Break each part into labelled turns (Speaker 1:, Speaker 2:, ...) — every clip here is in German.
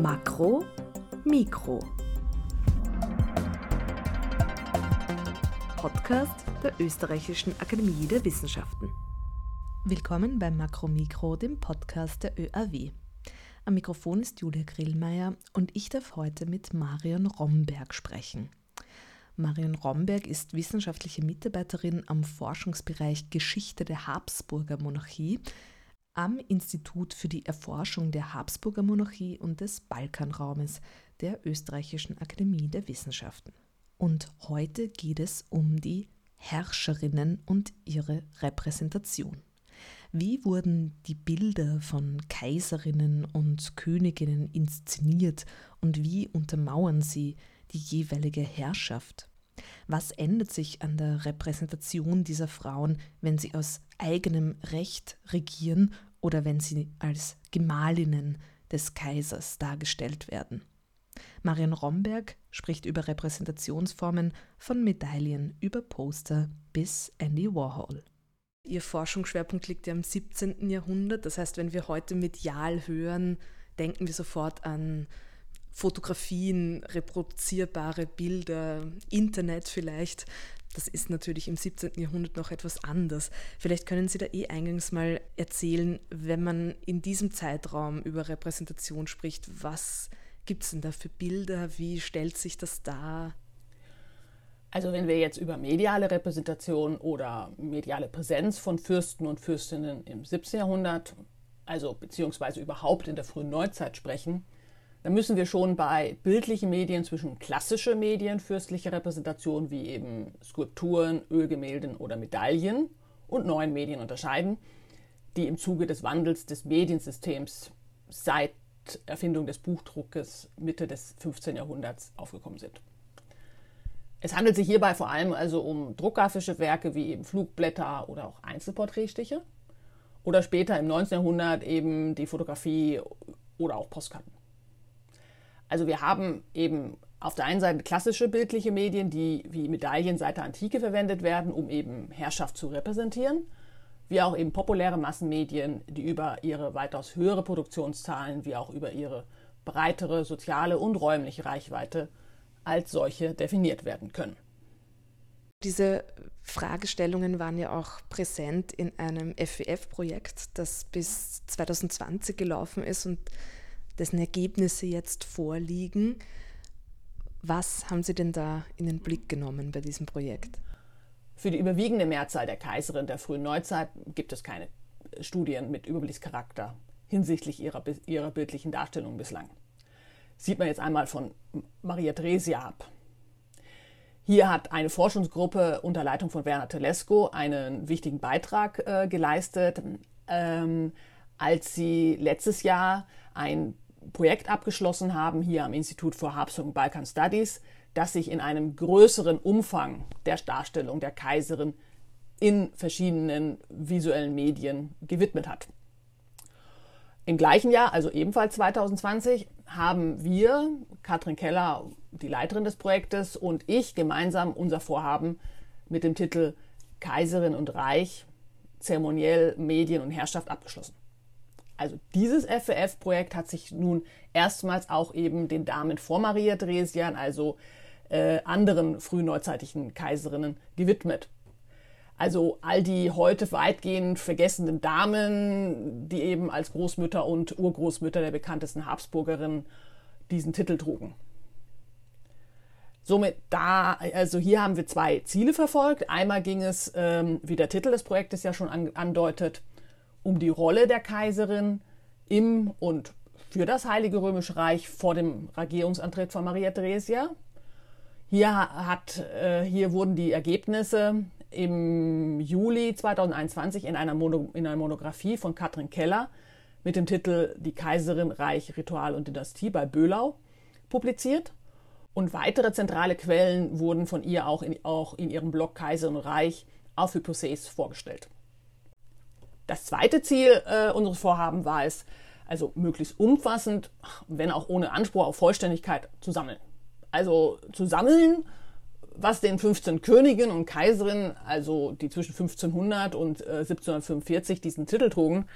Speaker 1: Makro, Mikro. Podcast der Österreichischen Akademie der Wissenschaften. Willkommen beim Makro Mikro, dem Podcast der ÖAW. Am Mikrofon ist Julia Grillmeier und ich darf heute mit Marion Romberg sprechen. Marion Romberg ist wissenschaftliche Mitarbeiterin am Forschungsbereich Geschichte der Habsburger Monarchie am Institut für die Erforschung der Habsburger Monarchie und des Balkanraumes der Österreichischen Akademie der Wissenschaften. Und heute geht es um die Herrscherinnen und ihre Repräsentation. Wie wurden die Bilder von Kaiserinnen und Königinnen inszeniert und wie untermauern sie die jeweilige Herrschaft? Was ändert sich an der Repräsentation dieser Frauen, wenn sie aus eigenem Recht regieren oder wenn sie als Gemahlinnen des Kaisers dargestellt werden? Marion Romberg spricht über Repräsentationsformen von Medaillen über Poster bis Andy Warhol. Ihr Forschungsschwerpunkt liegt ja im 17. Jahrhundert. Das heißt, wenn wir heute medial hören, denken wir sofort an Fotografien, reproduzierbare Bilder, Internet vielleicht. Das ist natürlich im 17. Jahrhundert noch etwas anders. Vielleicht können Sie da eh eingangs mal erzählen, wenn man in diesem Zeitraum über Repräsentation spricht, was gibt es denn da für Bilder? Wie stellt sich das dar?
Speaker 2: Also wenn wir jetzt über mediale Repräsentation oder mediale Präsenz von Fürsten und Fürstinnen im 17. Jahrhundert, also beziehungsweise überhaupt in der frühen Neuzeit sprechen, dann müssen wir schon bei bildlichen Medien zwischen klassische Medien fürstlicher Repräsentation wie eben Skulpturen, Ölgemälden oder Medaillen und neuen Medien unterscheiden, die im Zuge des Wandels des Mediensystems seit Erfindung des Buchdruckes Mitte des 15. Jahrhunderts aufgekommen sind. Es handelt sich hierbei vor allem also um druckgrafische Werke wie eben Flugblätter oder auch Einzelporträtstiche oder später im 19. Jahrhundert eben die Fotografie oder auch Postkarten. Also wir haben eben auf der einen Seite klassische bildliche Medien, die wie Medaillen seit der Antike verwendet werden, um eben Herrschaft zu repräsentieren, wie auch eben populäre Massenmedien, die über ihre weitaus höhere Produktionszahlen, wie auch über ihre breitere soziale und räumliche Reichweite als solche definiert werden können.
Speaker 1: Diese Fragestellungen waren ja auch präsent in einem FWF-Projekt, das bis 2020 gelaufen ist und dessen Ergebnisse jetzt vorliegen. Was haben Sie denn da in den Blick genommen bei diesem Projekt?
Speaker 2: Für die überwiegende Mehrzahl der Kaiserin der frühen Neuzeit gibt es keine Studien mit Überblichtscharakter hinsichtlich ihrer, ihrer bildlichen Darstellung bislang. Sieht man jetzt einmal von Maria Theresia ab. Hier hat eine Forschungsgruppe unter Leitung von Werner Telesco einen wichtigen Beitrag äh, geleistet, ähm, als sie letztes Jahr ein Projekt abgeschlossen haben, hier am Institut für Habsburg und Balkan Studies, das sich in einem größeren Umfang der Darstellung der Kaiserin in verschiedenen visuellen Medien gewidmet hat. Im gleichen Jahr, also ebenfalls 2020, haben wir, Katrin Keller, die Leiterin des Projektes, und ich gemeinsam unser Vorhaben mit dem Titel Kaiserin und Reich, zeremoniell Medien und Herrschaft abgeschlossen. Also dieses FWF-Projekt hat sich nun erstmals auch eben den Damen vor Maria Dresdian, also äh, anderen frühneuzeitlichen Kaiserinnen, gewidmet. Also all die heute weitgehend vergessenen Damen, die eben als Großmütter und Urgroßmütter der bekanntesten Habsburgerinnen diesen Titel trugen. Somit da, also hier haben wir zwei Ziele verfolgt. Einmal ging es, ähm, wie der Titel des Projektes ja schon an, andeutet, um die Rolle der Kaiserin im und für das Heilige Römische Reich vor dem Regierungsantritt von Maria Theresia. Hier, hat, äh, hier wurden die Ergebnisse im Juli 2021 in einer, Mono, in einer Monographie von Katrin Keller mit dem Titel Die Kaiserin, Reich, Ritual und Dynastie bei Böhlau publiziert. Und weitere zentrale Quellen wurden von ihr auch in, auch in ihrem Blog Kaiserin und Reich auf Hypothees vorgestellt. Das zweite Ziel äh, unseres Vorhabens war es, also möglichst umfassend, wenn auch ohne Anspruch auf Vollständigkeit, zu sammeln. Also zu sammeln, was den 15 Königen und Kaiserinnen, also die zwischen 1500 und äh, 1745 diesen Titel trugen,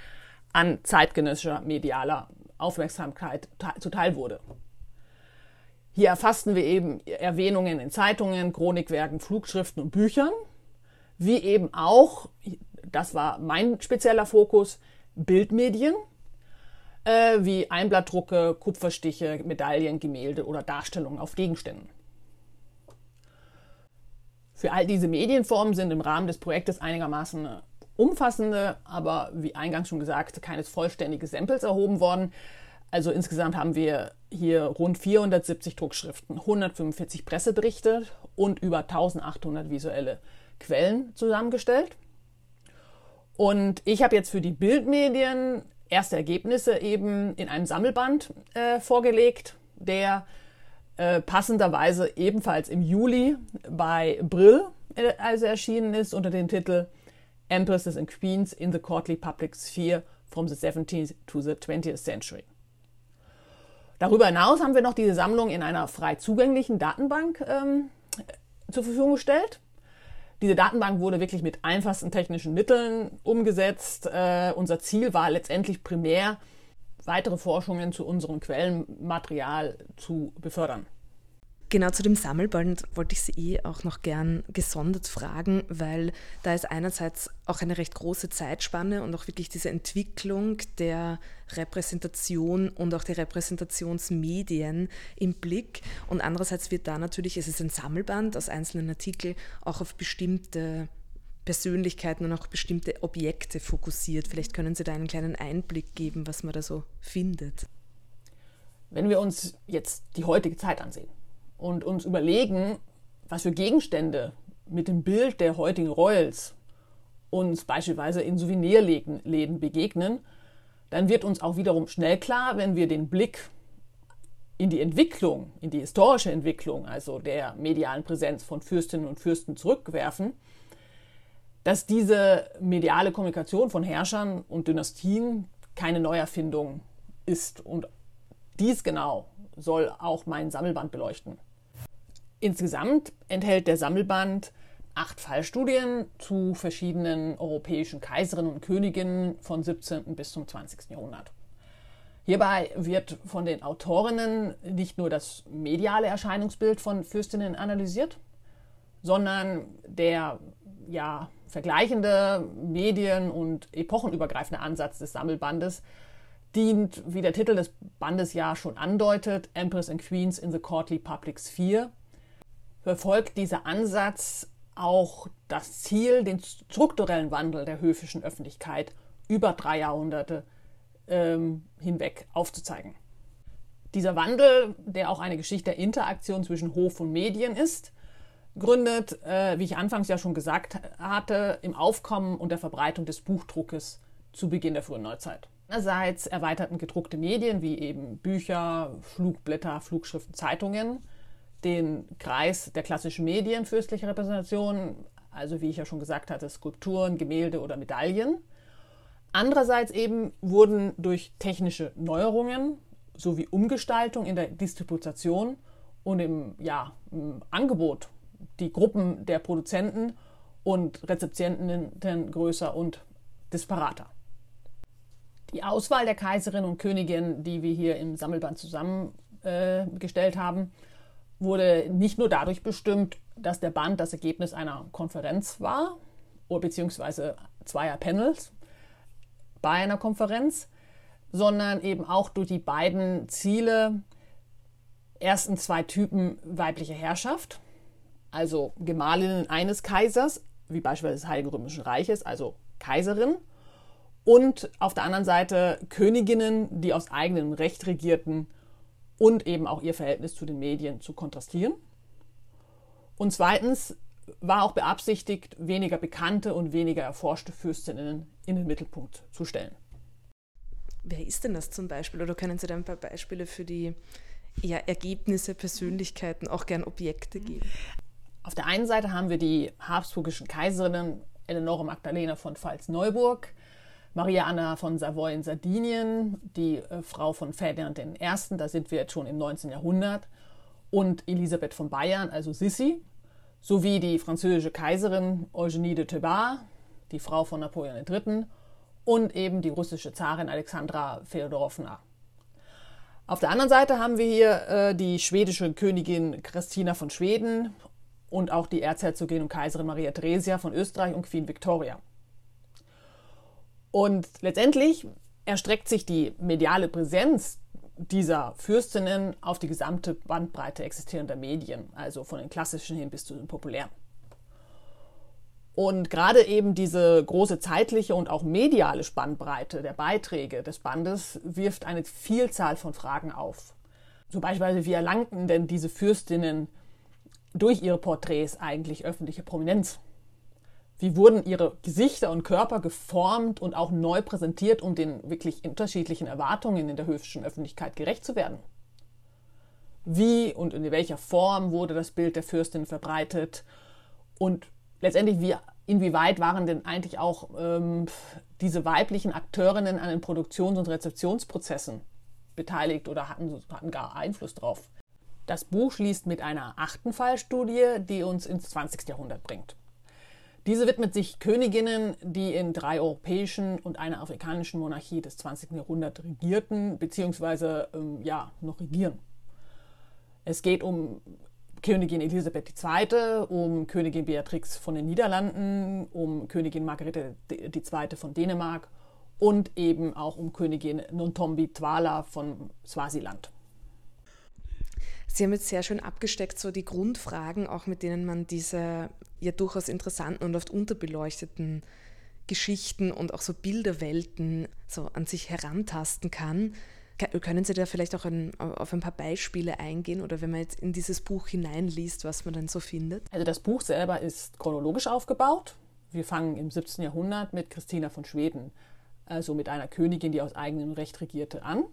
Speaker 2: an zeitgenössischer medialer Aufmerksamkeit zuteil wurde. Hier erfassten wir eben Erwähnungen in Zeitungen, Chronikwerken, Flugschriften und Büchern, wie eben auch, das war mein spezieller Fokus, Bildmedien, äh, wie Einblattdrucke, Kupferstiche, Medaillen, Gemälde oder Darstellungen auf Gegenständen. Für all diese Medienformen sind im Rahmen des Projektes einigermaßen umfassende, aber wie eingangs schon gesagt, keines vollständige Samples erhoben worden. Also insgesamt haben wir hier rund 470 Druckschriften, 145 Presseberichte und über 1800 visuelle Quellen zusammengestellt. Und ich habe jetzt für die Bildmedien erste Ergebnisse eben in einem Sammelband äh, vorgelegt, der äh, passenderweise ebenfalls im Juli bei Brill äh, also erschienen ist unter dem Titel Empresses and Queens in the Courtly Public Sphere from the 17th to the 20th Century. Darüber hinaus haben wir noch diese Sammlung in einer frei zugänglichen Datenbank ähm, zur Verfügung gestellt. Diese Datenbank wurde wirklich mit einfachsten technischen Mitteln umgesetzt. Äh, unser Ziel war letztendlich primär, weitere Forschungen zu unserem Quellenmaterial zu befördern.
Speaker 1: Genau zu dem Sammelband wollte ich Sie eh auch noch gern gesondert fragen, weil da ist einerseits auch eine recht große Zeitspanne und auch wirklich diese Entwicklung der Repräsentation und auch der Repräsentationsmedien im Blick. Und andererseits wird da natürlich, es ist ein Sammelband aus einzelnen Artikeln, auch auf bestimmte Persönlichkeiten und auch bestimmte Objekte fokussiert. Vielleicht können Sie da einen kleinen Einblick geben, was man da so findet.
Speaker 2: Wenn wir uns jetzt die heutige Zeit ansehen, und uns überlegen, was für Gegenstände mit dem Bild der heutigen Royals uns beispielsweise in Souvenirläden begegnen, dann wird uns auch wiederum schnell klar, wenn wir den Blick in die Entwicklung, in die historische Entwicklung, also der medialen Präsenz von Fürstinnen und Fürsten zurückwerfen, dass diese mediale Kommunikation von Herrschern und Dynastien keine Neuerfindung ist. Und dies genau soll auch mein Sammelband beleuchten. Insgesamt enthält der Sammelband acht Fallstudien zu verschiedenen europäischen Kaiserinnen und Königinnen von 17. bis zum 20. Jahrhundert. Hierbei wird von den Autorinnen nicht nur das mediale Erscheinungsbild von Fürstinnen analysiert, sondern der ja, vergleichende medien- und epochenübergreifende Ansatz des Sammelbandes dient, wie der Titel des Bandes ja schon andeutet, Empress and Queens in the Courtly Public Sphere, verfolgt dieser Ansatz auch das Ziel, den strukturellen Wandel der höfischen Öffentlichkeit über drei Jahrhunderte ähm, hinweg aufzuzeigen. Dieser Wandel, der auch eine Geschichte der Interaktion zwischen Hof und Medien ist, gründet, äh, wie ich anfangs ja schon gesagt hatte, im Aufkommen und der Verbreitung des Buchdruckes zu Beginn der frühen Neuzeit. Einerseits erweiterten gedruckte Medien wie eben Bücher, Flugblätter, Flugschriften, Zeitungen den Kreis der klassischen Medien fürstlicher Repräsentation, also wie ich ja schon gesagt hatte, Skulpturen, Gemälde oder Medaillen. Andererseits eben wurden durch technische Neuerungen sowie Umgestaltung in der Distribution und im, ja, im Angebot die Gruppen der Produzenten und Rezeptienten größer und disparater. Die Auswahl der Kaiserinnen und Königinnen, die wir hier im Sammelband zusammengestellt äh, haben, wurde nicht nur dadurch bestimmt, dass der Band das Ergebnis einer Konferenz war, beziehungsweise zweier Panels bei einer Konferenz, sondern eben auch durch die beiden Ziele, ersten zwei Typen weibliche Herrschaft, also Gemahlinnen eines Kaisers, wie beispielsweise des Heiligen Römischen Reiches, also Kaiserin, und auf der anderen Seite Königinnen, die aus eigenem Recht regierten und eben auch ihr Verhältnis zu den Medien zu kontrastieren. Und zweitens war auch beabsichtigt, weniger bekannte und weniger erforschte Fürstinnen in den Mittelpunkt zu stellen.
Speaker 1: Wer ist denn das zum Beispiel? Oder können Sie da ein paar Beispiele für die ja, Ergebnisse, Persönlichkeiten, auch gern Objekte geben?
Speaker 2: Auf der einen Seite haben wir die habsburgischen Kaiserinnen Eleonore Magdalena von Pfalz-Neuburg, Maria Anna von Savoy in Sardinien, die äh, Frau von Ferdinand I., da sind wir jetzt schon im 19. Jahrhundert, und Elisabeth von Bayern, also Sissi, sowie die französische Kaiserin Eugénie de Thouars, die Frau von Napoleon III., und eben die russische Zarin Alexandra Feodorowna, Auf der anderen Seite haben wir hier äh, die schwedische Königin Christina von Schweden und auch die Erzherzogin und Kaiserin Maria Theresia von Österreich und Queen Victoria. Und letztendlich erstreckt sich die mediale Präsenz dieser Fürstinnen auf die gesamte Bandbreite existierender Medien, also von den klassischen hin bis zu den populären. Und gerade eben diese große zeitliche und auch mediale Spannbreite der Beiträge des Bandes wirft eine Vielzahl von Fragen auf. So beispielsweise, wie erlangten denn diese Fürstinnen durch ihre Porträts eigentlich öffentliche Prominenz? Wie wurden ihre Gesichter und Körper geformt und auch neu präsentiert, um den wirklich unterschiedlichen Erwartungen in der höfischen Öffentlichkeit gerecht zu werden? Wie und in welcher Form wurde das Bild der Fürstin verbreitet? Und letztendlich, wie, inwieweit waren denn eigentlich auch ähm, diese weiblichen Akteurinnen an den Produktions- und Rezeptionsprozessen beteiligt oder hatten, hatten gar Einfluss drauf? Das Buch schließt mit einer achten Fallstudie, die uns ins 20. Jahrhundert bringt. Diese widmet sich Königinnen, die in drei europäischen und einer afrikanischen Monarchie des 20. Jahrhunderts regierten, beziehungsweise ähm, ja, noch regieren. Es geht um Königin Elisabeth II., um Königin Beatrix von den Niederlanden, um Königin Margarete II. von Dänemark und eben auch um Königin Nontombi Twala von Swasiland.
Speaker 1: Sie haben jetzt sehr schön abgesteckt, so die Grundfragen, auch mit denen man diese ja durchaus interessanten und oft unterbeleuchteten Geschichten und auch so Bilderwelten so an sich herantasten kann. Können Sie da vielleicht auch ein, auf ein paar Beispiele eingehen oder wenn man jetzt in dieses Buch hineinliest, was man dann so findet?
Speaker 2: Also das Buch selber ist chronologisch aufgebaut. Wir fangen im 17. Jahrhundert mit Christina von Schweden, also mit einer Königin, die aus eigenem Recht regierte, an.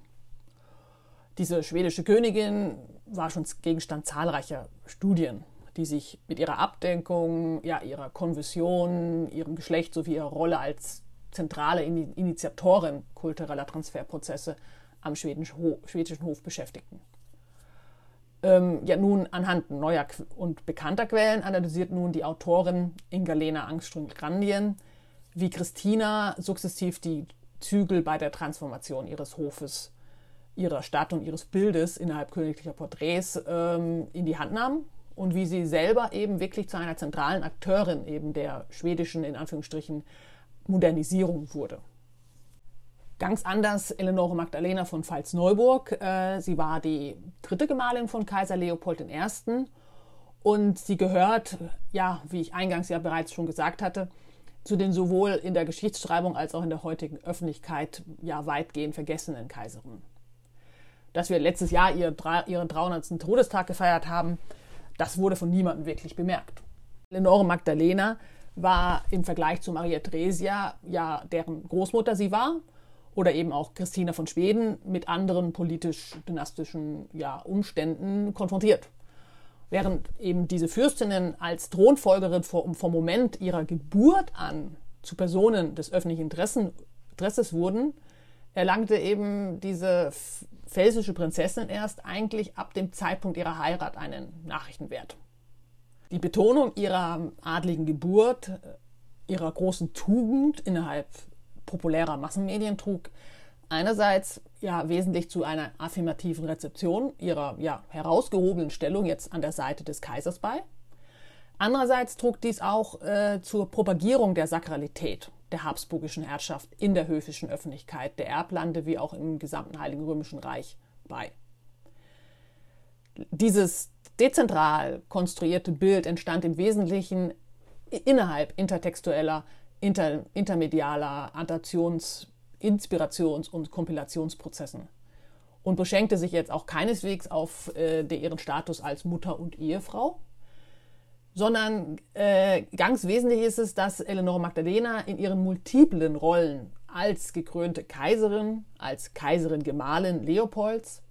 Speaker 2: Diese schwedische Königin war schon Gegenstand zahlreicher Studien, die sich mit ihrer Abdenkung, ja, ihrer Konversion, ihrem Geschlecht sowie ihrer Rolle als zentrale Initiatorin kultureller Transferprozesse am schwedischen Hof beschäftigten. Ähm, ja, nun anhand neuer und bekannter Quellen analysiert nun die Autorin Inga-Lena Angström-Grandien, wie Christina sukzessiv die Zügel bei der Transformation ihres Hofes ihrer Stadt und ihres Bildes innerhalb königlicher Porträts ähm, in die Hand nahm und wie sie selber eben wirklich zu einer zentralen Akteurin eben der schwedischen, in Anführungsstrichen, Modernisierung wurde. Ganz anders Eleonore Magdalena von Pfalz-Neuburg. Äh, sie war die dritte Gemahlin von Kaiser Leopold I. Und sie gehört, ja, wie ich eingangs ja bereits schon gesagt hatte, zu den sowohl in der Geschichtsschreibung als auch in der heutigen Öffentlichkeit ja weitgehend vergessenen Kaiserinnen dass wir letztes Jahr ihren 300. Todestag gefeiert haben, das wurde von niemandem wirklich bemerkt. Lenore Magdalena war im Vergleich zu Maria Theresia, ja, deren Großmutter sie war, oder eben auch Christina von Schweden mit anderen politisch-dynastischen ja, Umständen konfrontiert. Während eben diese Fürstinnen als Thronfolgerin vom, vom Moment ihrer Geburt an zu Personen des öffentlichen Interessen, Interesses wurden, erlangte eben diese pfälzische Prinzessin erst eigentlich ab dem Zeitpunkt ihrer Heirat einen Nachrichtenwert. Die Betonung ihrer adligen Geburt, äh, ihrer großen Tugend innerhalb populärer Massenmedien trug einerseits ja wesentlich zu einer affirmativen Rezeption ihrer ja herausgehobenen Stellung jetzt an der Seite des Kaisers bei. Andererseits trug dies auch äh, zur Propagierung der Sakralität der habsburgischen Herrschaft in der höfischen Öffentlichkeit der Erblande wie auch im gesamten Heiligen Römischen Reich bei. Dieses dezentral konstruierte Bild entstand im Wesentlichen innerhalb intertextueller, inter, intermedialer Adaptions-, Inspirations- und Kompilationsprozessen und beschenkte sich jetzt auch keineswegs auf äh, ihren Status als Mutter und Ehefrau, sondern äh, ganz wesentlich ist es, dass Eleonore Magdalena in ihren multiplen Rollen als gekrönte Kaiserin, als Kaiserin Gemahlin Leopolds,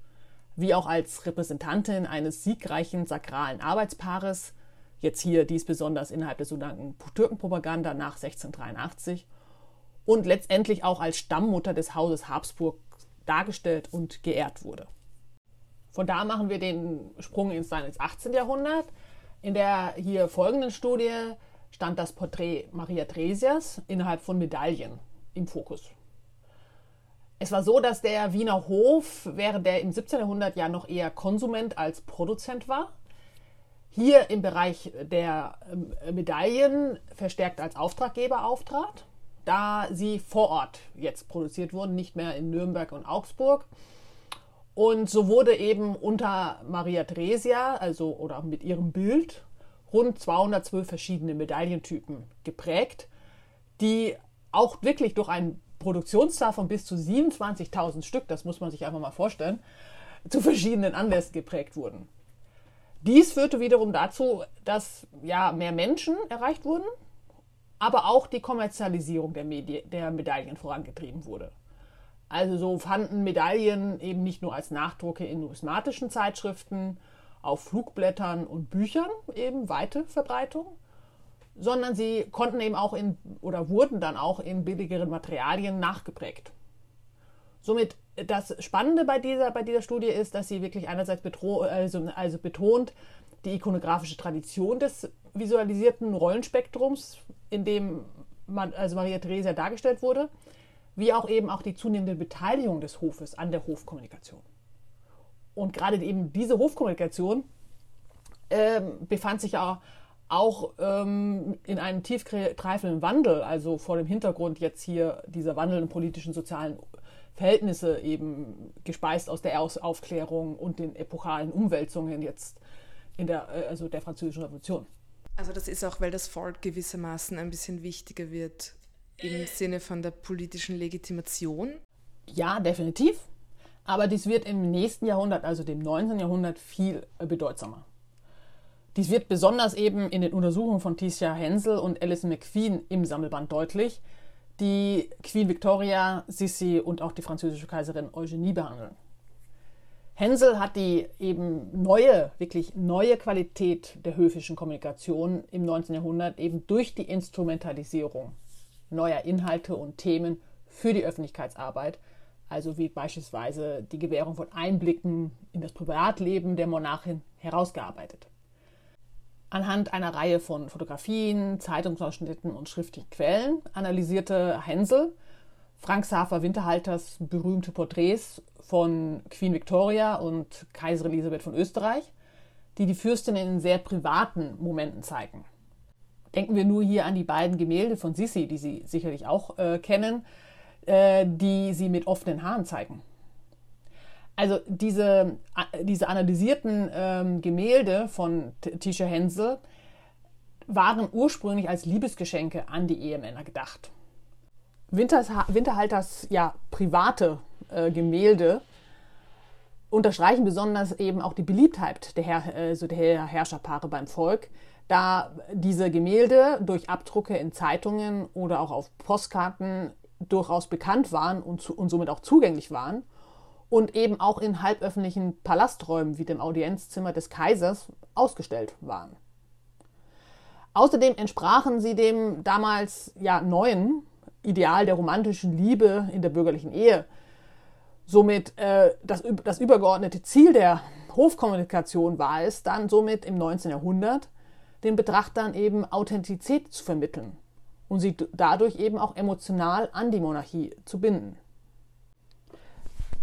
Speaker 2: wie auch als Repräsentantin eines siegreichen sakralen Arbeitspaares, jetzt hier dies besonders innerhalb der sogenannten Türkenpropaganda nach 1683, und letztendlich auch als Stammmutter des Hauses Habsburg dargestellt und geehrt wurde. Von da machen wir den Sprung ins 18. Jahrhundert, in der hier folgenden Studie stand das Porträt Maria Theresias innerhalb von Medaillen im Fokus. Es war so, dass der Wiener Hof, während der im 17. Jahrhundert ja noch eher Konsument als Produzent war, hier im Bereich der ähm, Medaillen verstärkt als Auftraggeber auftrat, da sie vor Ort jetzt produziert wurden, nicht mehr in Nürnberg und Augsburg. Und so wurde eben unter Maria Theresia, also oder mit ihrem Bild, rund 212 verschiedene Medaillentypen geprägt, die auch wirklich durch einen Produktionszahl von bis zu 27.000 Stück, das muss man sich einfach mal vorstellen, zu verschiedenen Anlässen geprägt wurden. Dies führte wiederum dazu, dass ja, mehr Menschen erreicht wurden, aber auch die Kommerzialisierung der, Medi der Medaillen vorangetrieben wurde. Also so fanden Medaillen eben nicht nur als Nachdrucke in numismatischen Zeitschriften, auf Flugblättern und Büchern eben weite Verbreitung, sondern sie konnten eben auch in oder wurden dann auch in billigeren Materialien nachgeprägt. Somit das Spannende bei dieser, bei dieser Studie ist, dass sie wirklich einerseits also, also betont die ikonografische Tradition des visualisierten Rollenspektrums, in dem man, also Maria Theresia dargestellt wurde, wie auch eben auch die zunehmende Beteiligung des Hofes an der Hofkommunikation. Und gerade eben diese Hofkommunikation äh, befand sich ja auch ähm, in einem tiefgreifenden Wandel, also vor dem Hintergrund jetzt hier dieser Wandel in politischen, sozialen Verhältnisse eben gespeist aus der Aufklärung und den epochalen Umwälzungen jetzt in der, äh, also der französischen Revolution.
Speaker 1: Also das ist auch, weil das Volk gewissermaßen ein bisschen wichtiger wird im Sinne von der politischen Legitimation?
Speaker 2: Ja, definitiv. Aber dies wird im nächsten Jahrhundert, also dem 19. Jahrhundert, viel bedeutsamer. Dies wird besonders eben in den Untersuchungen von Tisha Hensel und Alison McQueen im Sammelband deutlich, die Queen Victoria, Sissi und auch die französische Kaiserin Eugenie behandeln. Hensel hat die eben neue, wirklich neue Qualität der höfischen Kommunikation im 19. Jahrhundert eben durch die Instrumentalisierung neuer Inhalte und Themen für die Öffentlichkeitsarbeit, also wie beispielsweise die Gewährung von Einblicken in das Privatleben der Monarchin herausgearbeitet. Anhand einer Reihe von Fotografien, Zeitungsausschnitten und schriftlichen Quellen analysierte Hensel Frank Safer Winterhalters berühmte Porträts von Queen Victoria und Kaiserin Elisabeth von Österreich, die die Fürstin in sehr privaten Momenten zeigen. Denken wir nur hier an die beiden Gemälde von Sissi, die Sie sicherlich auch äh, kennen, äh, die sie mit offenen Haaren zeigen. Also diese, diese analysierten ähm, Gemälde von Tisha Hensel waren ursprünglich als Liebesgeschenke an die Ehemänner gedacht. Winters, Winterhalters ja, private äh, Gemälde unterstreichen besonders eben auch die Beliebtheit der, Herr, also der Herrscherpaare beim Volk, da diese Gemälde durch Abdrucke in Zeitungen oder auch auf Postkarten durchaus bekannt waren und, zu, und somit auch zugänglich waren und eben auch in halböffentlichen Palasträumen wie dem Audienzzimmer des Kaisers ausgestellt waren. Außerdem entsprachen sie dem damals ja neuen Ideal der romantischen Liebe in der bürgerlichen Ehe. Somit äh, das, das übergeordnete Ziel der Hofkommunikation war es dann somit im 19. Jahrhundert, den Betrachtern eben Authentizität zu vermitteln und sie dadurch eben auch emotional an die Monarchie zu binden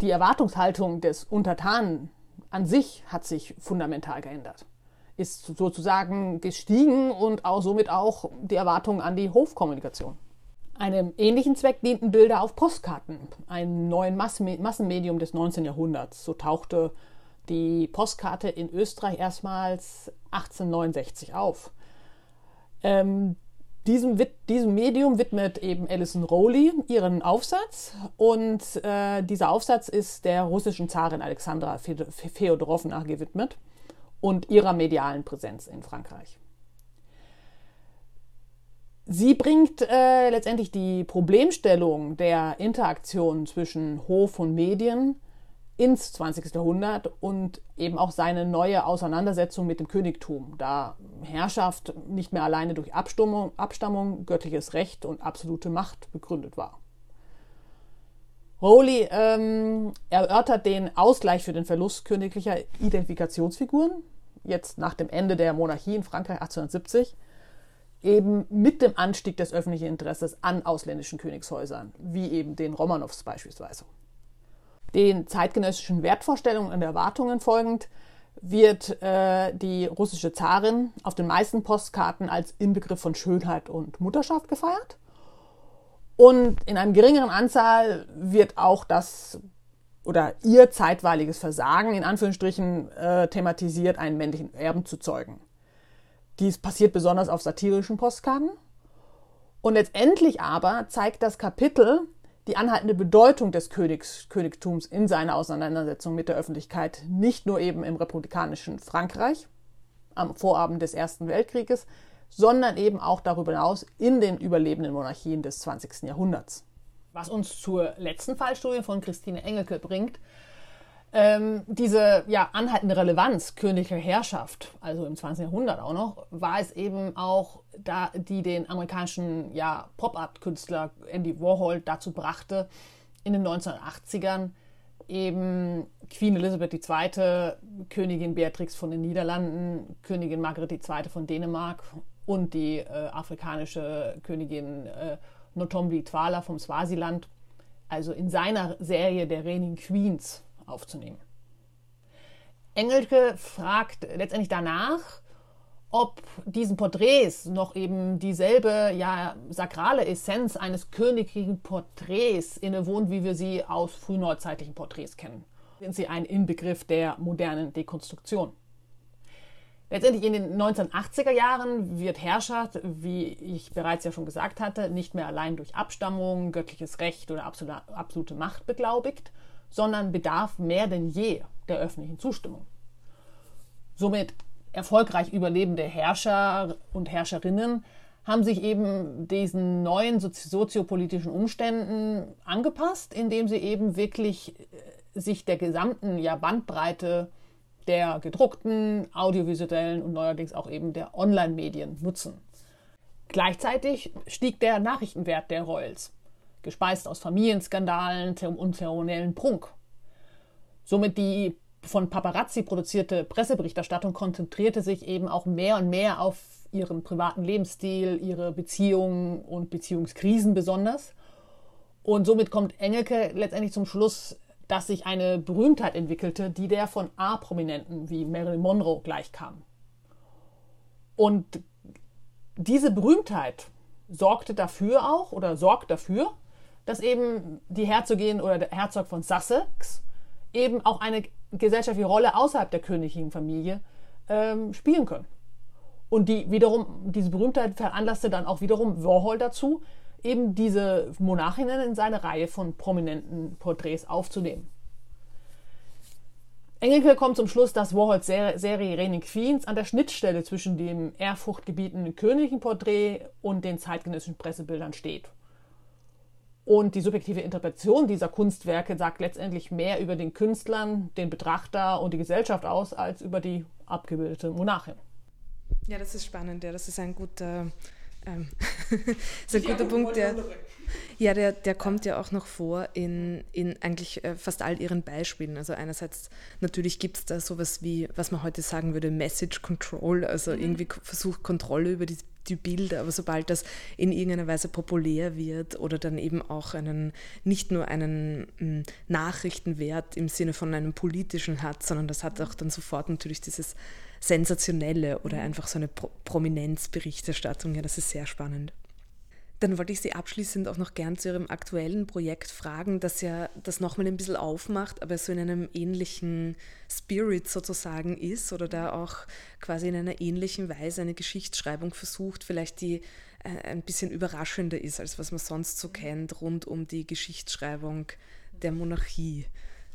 Speaker 2: die Erwartungshaltung des Untertanen an sich hat sich fundamental geändert. Ist sozusagen gestiegen und auch somit auch die Erwartung an die Hofkommunikation. Einem ähnlichen Zweck dienten Bilder auf Postkarten, einem neuen Massenmedium des 19. Jahrhunderts. So tauchte die Postkarte in Österreich erstmals 1869 auf. Ähm, diesem, diesem Medium widmet eben Alison Rowley ihren Aufsatz und äh, dieser Aufsatz ist der russischen Zarin Alexandra Feodorowna gewidmet und ihrer medialen Präsenz in Frankreich. Sie bringt äh, letztendlich die Problemstellung der Interaktion zwischen Hof und Medien ins 20. Jahrhundert und eben auch seine neue Auseinandersetzung mit dem Königtum, da Herrschaft nicht mehr alleine durch Abstammung, Abstammung göttliches Recht und absolute Macht begründet war. Rowley ähm, erörtert den Ausgleich für den Verlust königlicher Identifikationsfiguren, jetzt nach dem Ende der Monarchie in Frankreich 1870, eben mit dem Anstieg des öffentlichen Interesses an ausländischen Königshäusern, wie eben den Romanows beispielsweise. Den zeitgenössischen Wertvorstellungen und Erwartungen folgend wird äh, die russische Zarin auf den meisten Postkarten als Inbegriff von Schönheit und Mutterschaft gefeiert. Und in einem geringeren Anzahl wird auch das oder ihr zeitweiliges Versagen in Anführungsstrichen äh, thematisiert, einen männlichen Erben zu zeugen. Dies passiert besonders auf satirischen Postkarten. Und letztendlich aber zeigt das Kapitel die anhaltende Bedeutung des Königs, Königtums in seiner Auseinandersetzung mit der Öffentlichkeit, nicht nur eben im republikanischen Frankreich am Vorabend des Ersten Weltkrieges, sondern eben auch darüber hinaus in den überlebenden Monarchien des 20. Jahrhunderts. Was uns zur letzten Fallstudie von Christine Engelke bringt, ähm, diese ja, anhaltende Relevanz königlicher Herrschaft, also im 20. Jahrhundert auch noch, war es eben auch, da, die den amerikanischen ja, Pop-Art-Künstler Andy Warhol dazu brachte, in den 1980ern eben Queen Elizabeth II., Königin Beatrix von den Niederlanden, Königin Margaret II. von Dänemark und die äh, afrikanische Königin äh, Notombi Twala vom Swasiland, also in seiner Serie der Reigning Queens aufzunehmen. Engelke fragt letztendlich danach, ob diesen Porträts noch eben dieselbe ja, sakrale Essenz eines königlichen Porträts innewohnt, wie wir sie aus frühneuzeitlichen Porträts kennen. Sind sie ein Inbegriff der modernen Dekonstruktion? Letztendlich in den 1980er Jahren wird Herrschaft, wie ich bereits ja schon gesagt hatte, nicht mehr allein durch Abstammung, göttliches Recht oder absolute Macht beglaubigt, sondern bedarf mehr denn je der öffentlichen Zustimmung. Somit erfolgreich überlebende Herrscher und Herrscherinnen haben sich eben diesen neuen soziopolitischen Umständen angepasst, indem sie eben wirklich äh, sich der gesamten ja, Bandbreite der gedruckten, audiovisuellen und neuerdings auch eben der Online-Medien nutzen. Gleichzeitig stieg der Nachrichtenwert der Royals gespeist aus Familienskandalen und zeremoniellen Prunk. Somit die von Paparazzi produzierte Presseberichterstattung konzentrierte sich eben auch mehr und mehr auf ihren privaten Lebensstil, ihre Beziehungen und Beziehungskrisen besonders. Und somit kommt Engelke letztendlich zum Schluss, dass sich eine Berühmtheit entwickelte, die der von A-Prominenten wie Marilyn Monroe gleichkam. Und diese Berühmtheit sorgte dafür auch oder sorgt dafür, dass eben die Herzogin oder der Herzog von Sussex eben auch eine gesellschaftliche Rolle außerhalb der königlichen Familie ähm, spielen können. Und die wiederum, diese Berühmtheit veranlasste dann auch wiederum Warhol dazu, eben diese Monarchinnen in seine Reihe von prominenten Porträts aufzunehmen. Engelke kommt zum Schluss, dass Warhols Serie Reigning Queens an der Schnittstelle zwischen dem ehrfurchtgebietenden königlichen Porträt und den zeitgenössischen Pressebildern steht. Und die subjektive Interpretation dieser Kunstwerke sagt letztendlich mehr über den Künstlern, den Betrachter und die Gesellschaft aus, als über die abgebildete Monarchin.
Speaker 1: Ja, das ist spannend. Ja, das ist ein guter, ähm, ist ein guter Punkt. Der, ja, der, der kommt ja auch noch vor in, in eigentlich äh, fast all ihren Beispielen. Also einerseits natürlich gibt es da sowas wie, was man heute sagen würde, Message Control, also mhm. irgendwie versucht Kontrolle über die die Bilder, aber sobald das in irgendeiner Weise populär wird oder dann eben auch einen, nicht nur einen hm, Nachrichtenwert im Sinne von einem politischen hat, sondern das hat auch dann sofort natürlich dieses Sensationelle oder einfach so eine Pro Prominenzberichterstattung. Ja, das ist sehr spannend. Dann wollte ich Sie abschließend auch noch gern zu Ihrem aktuellen Projekt fragen, das ja das nochmal ein bisschen aufmacht, aber so in einem ähnlichen Spirit sozusagen ist oder da auch quasi in einer ähnlichen Weise eine Geschichtsschreibung versucht, vielleicht die äh, ein bisschen überraschender ist, als was man sonst so kennt, rund um die Geschichtsschreibung der Monarchie.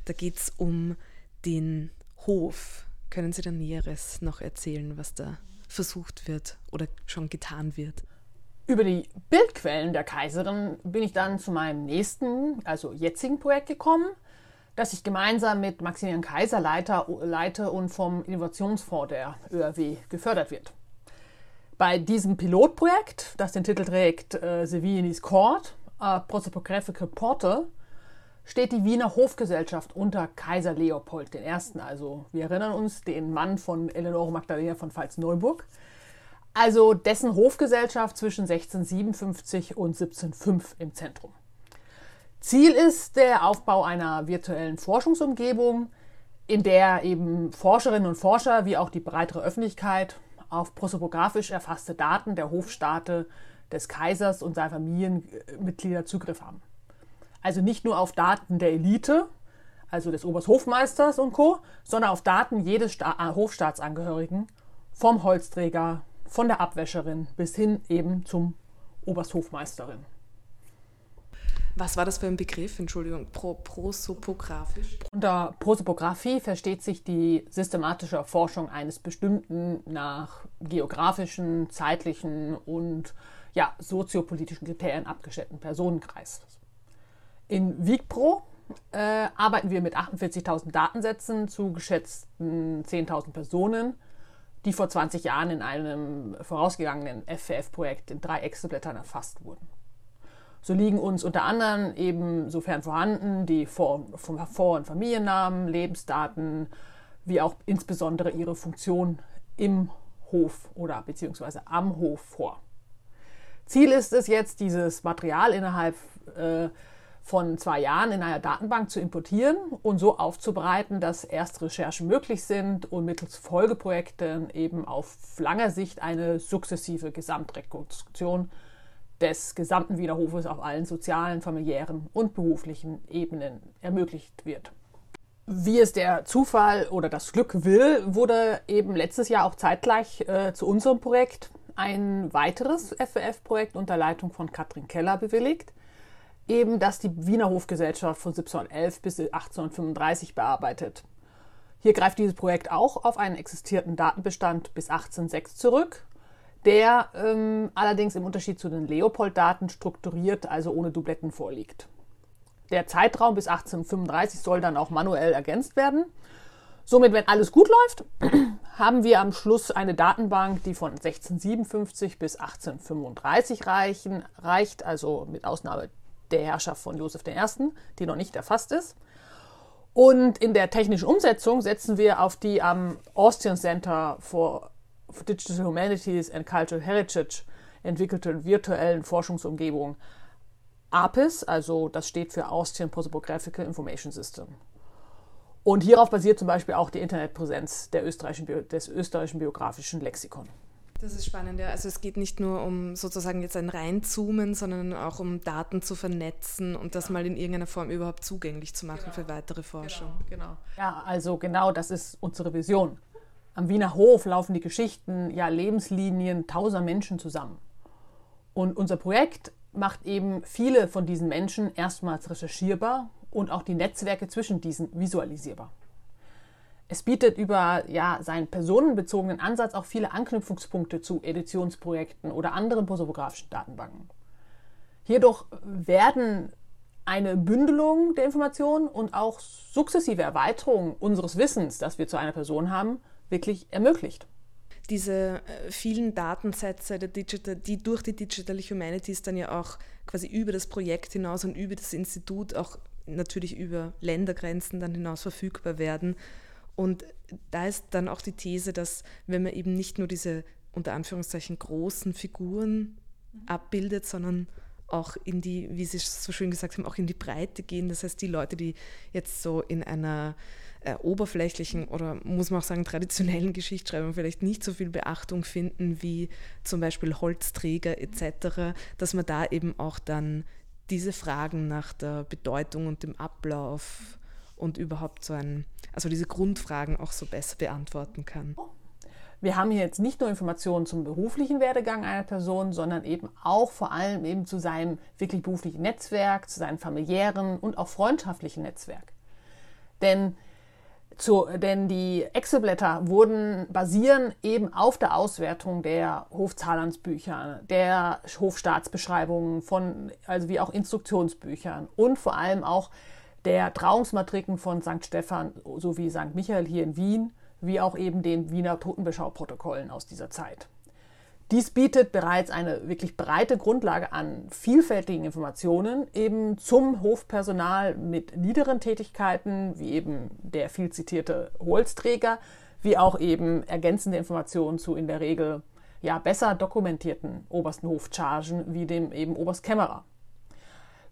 Speaker 1: Da geht es um den Hof. Können Sie da Näheres noch erzählen, was da versucht wird oder schon getan wird?
Speaker 2: Über die Bildquellen der Kaiserin bin ich dann zu meinem nächsten, also jetzigen Projekt gekommen, das ich gemeinsam mit Maximilian Kaiser leite, und vom Innovationsfonds der ÖRW gefördert wird. Bei diesem Pilotprojekt, das den Titel trägt äh, Sevillanis Court, äh, Prosopographical Portal, steht die Wiener Hofgesellschaft unter Kaiser Leopold I., also wir erinnern uns, den Mann von Eleonore Magdalena von Pfalz-Neuburg, also dessen Hofgesellschaft zwischen 1657 und 1705 im Zentrum. Ziel ist der Aufbau einer virtuellen Forschungsumgebung, in der eben Forscherinnen und Forscher wie auch die breitere Öffentlichkeit auf prosopografisch erfasste Daten der Hofstaate des Kaisers und seiner Familienmitglieder Zugriff haben. Also nicht nur auf Daten der Elite, also des Obersthofmeisters und Co., sondern auf Daten jedes Sta äh, Hofstaatsangehörigen, vom Holzträger, von der Abwäscherin bis hin eben zum Obersthofmeisterin.
Speaker 1: Was war das für ein Begriff? Entschuldigung, Pro, prosopografisch?
Speaker 2: Unter Prosopographie versteht sich die systematische Erforschung eines bestimmten nach geografischen, zeitlichen und ja, soziopolitischen Kriterien abgesteckten Personenkreises. In WIGPRO äh, arbeiten wir mit 48.000 Datensätzen zu geschätzten 10.000 Personen, die vor 20 Jahren in einem vorausgegangenen FFF-Projekt in drei Excel-Blättern erfasst wurden. So liegen uns unter anderem eben, sofern vorhanden, die Vor-, und Familiennamen, Lebensdaten, wie auch insbesondere ihre Funktion im Hof oder beziehungsweise am Hof vor. Ziel ist es jetzt, dieses Material innerhalb äh, von zwei Jahren in einer Datenbank zu importieren und so aufzubereiten, dass Erstrecherchen möglich sind und mittels Folgeprojekten eben auf langer Sicht eine sukzessive Gesamtrekonstruktion des gesamten Wiener Hofes auf allen sozialen, familiären und beruflichen Ebenen ermöglicht wird. Wie es der Zufall oder das Glück will, wurde eben letztes Jahr auch zeitgleich äh, zu unserem Projekt ein weiteres FWF-Projekt unter Leitung von Katrin Keller bewilligt, eben das die Wiener Hofgesellschaft von 1711 bis 1835 bearbeitet. Hier greift dieses Projekt auch auf einen existierenden Datenbestand bis 1806 zurück der ähm, allerdings im Unterschied zu den Leopold-Daten strukturiert, also ohne Dubletten vorliegt. Der Zeitraum bis 1835 soll dann auch manuell ergänzt werden. Somit, wenn alles gut läuft, haben wir am Schluss eine Datenbank, die von 1657 bis 1835 reichen, reicht, also mit Ausnahme der Herrschaft von Josef I., die noch nicht erfasst ist. Und in der technischen Umsetzung setzen wir auf die am Austrian Center for Digital Humanities and Cultural Heritage entwickelten virtuellen Forschungsumgebung APIS, also das steht für Austrian Prosopographical Information System. Und hierauf basiert zum Beispiel auch die Internetpräsenz österreichischen, des österreichischen biografischen Lexikon.
Speaker 1: Das ist spannend, ja. Also es geht nicht nur um sozusagen jetzt ein Reinzoomen, sondern auch um Daten zu vernetzen und das mal in irgendeiner Form überhaupt zugänglich zu machen genau. für weitere Forschung.
Speaker 2: Genau, genau. Ja, also genau das ist unsere Vision. Am Wiener Hof laufen die Geschichten, ja Lebenslinien tausender Menschen zusammen. Und unser Projekt macht eben viele von diesen Menschen erstmals recherchierbar und auch die Netzwerke zwischen diesen visualisierbar. Es bietet über ja, seinen personenbezogenen Ansatz auch viele Anknüpfungspunkte zu Editionsprojekten oder anderen prosopografischen Datenbanken. Hierdurch werden eine Bündelung der Informationen und auch sukzessive Erweiterung unseres Wissens, das wir zu einer Person haben, wirklich ermöglicht.
Speaker 1: Diese äh, vielen Datensätze, Digital, die durch die Digital Humanities dann ja auch quasi über das Projekt hinaus und über das Institut auch natürlich über Ländergrenzen dann hinaus verfügbar werden. Und da ist dann auch die These, dass wenn man eben nicht nur diese unter Anführungszeichen großen Figuren mhm. abbildet, sondern auch in die, wie Sie so schön gesagt haben, auch in die Breite gehen. Das heißt, die Leute, die jetzt so in einer äh, oberflächlichen oder muss man auch sagen traditionellen Geschichtsschreibung vielleicht nicht so viel Beachtung finden wie zum Beispiel Holzträger etc., dass man da eben auch dann diese Fragen nach der Bedeutung und dem Ablauf und überhaupt so ein, also diese Grundfragen auch so besser beantworten kann.
Speaker 2: Wir haben hier jetzt nicht nur Informationen zum beruflichen Werdegang einer Person, sondern eben auch vor allem eben zu seinem wirklich beruflichen Netzwerk, zu seinem familiären und auch freundschaftlichen Netzwerk. Denn zu, denn die Excel-Blätter wurden basieren eben auf der Auswertung der Hofzahlandsbücher, der Hofstaatsbeschreibungen von, also wie auch Instruktionsbüchern und vor allem auch der Trauungsmatriken von St. Stephan sowie St. Michael hier in Wien, wie auch eben den Wiener Totenbeschauprotokollen aus dieser Zeit. Dies bietet bereits eine wirklich breite Grundlage an vielfältigen Informationen eben zum Hofpersonal mit niederen Tätigkeiten, wie eben der viel zitierte Holzträger, wie auch eben ergänzende Informationen zu in der Regel ja besser dokumentierten obersten Hofchargen wie dem eben Oberstkämmerer.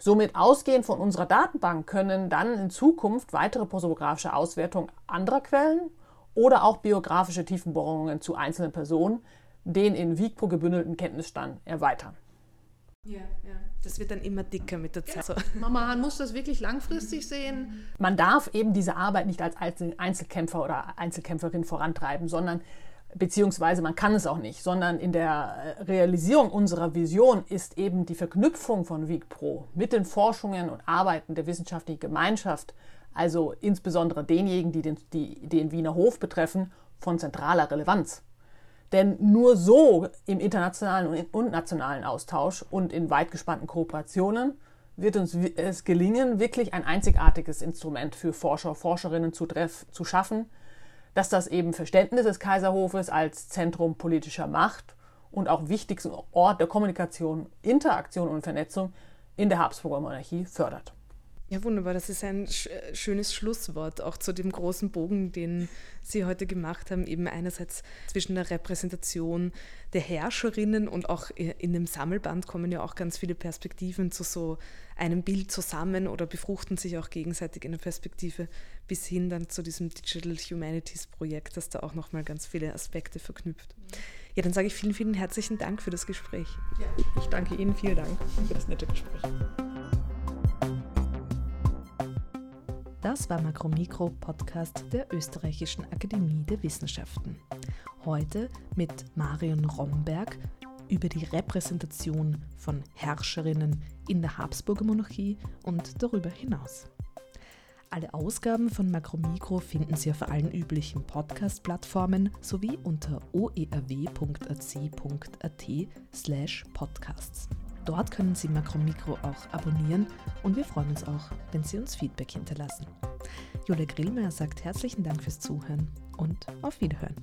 Speaker 2: Somit ausgehend von unserer Datenbank können dann in Zukunft weitere prosopografische Auswertungen anderer Quellen oder auch biografische Tiefenbohrungen zu einzelnen Personen den in WIGPRO gebündelten Kenntnisstand erweitern.
Speaker 1: Ja, ja. Das wird dann immer dicker mit der Zeit.
Speaker 3: Ja. Man muss das wirklich langfristig sehen.
Speaker 2: Man darf eben diese Arbeit nicht als Einzelkämpfer oder Einzelkämpferin vorantreiben, sondern beziehungsweise man kann es auch nicht, sondern in der äh, Realisierung unserer Vision ist eben die Verknüpfung von WIGPRO mit den Forschungen und Arbeiten der wissenschaftlichen Gemeinschaft, also insbesondere denjenigen, die den, die den Wiener Hof betreffen, von zentraler Relevanz. Denn nur so im internationalen und nationalen Austausch und in weit gespannten Kooperationen wird uns es gelingen, wirklich ein einzigartiges Instrument für Forscher, Forscherinnen zu, treff, zu schaffen, dass das eben Verständnis des Kaiserhofes als Zentrum politischer Macht und auch wichtigsten Ort der Kommunikation, Interaktion und Vernetzung in der Habsburger Monarchie fördert.
Speaker 1: Ja, wunderbar. Das ist ein äh, schönes Schlusswort, auch zu dem großen Bogen, den Sie heute gemacht haben. Eben einerseits zwischen der Repräsentation der Herrscherinnen und auch in dem Sammelband kommen ja auch ganz viele Perspektiven zu so einem Bild zusammen oder befruchten sich auch gegenseitig in der Perspektive bis hin dann zu diesem Digital Humanities Projekt, das da auch nochmal ganz viele Aspekte verknüpft. Ja, dann sage ich vielen, vielen herzlichen Dank für das Gespräch.
Speaker 3: Ja, ich danke Ihnen, vielen Dank für das nette Gespräch.
Speaker 1: Das war Makromikro Podcast der Österreichischen Akademie der Wissenschaften. Heute mit Marion Romberg über die Repräsentation von Herrscherinnen in der Habsburger Monarchie und darüber hinaus. Alle Ausgaben von Makromikro finden Sie auf allen üblichen Podcast-Plattformen sowie unter oerw.ac.at slash podcasts. Dort können Sie Makromikro auch abonnieren und wir freuen uns auch, wenn Sie uns Feedback hinterlassen. Jule Grillmeier sagt herzlichen Dank fürs Zuhören und auf Wiederhören.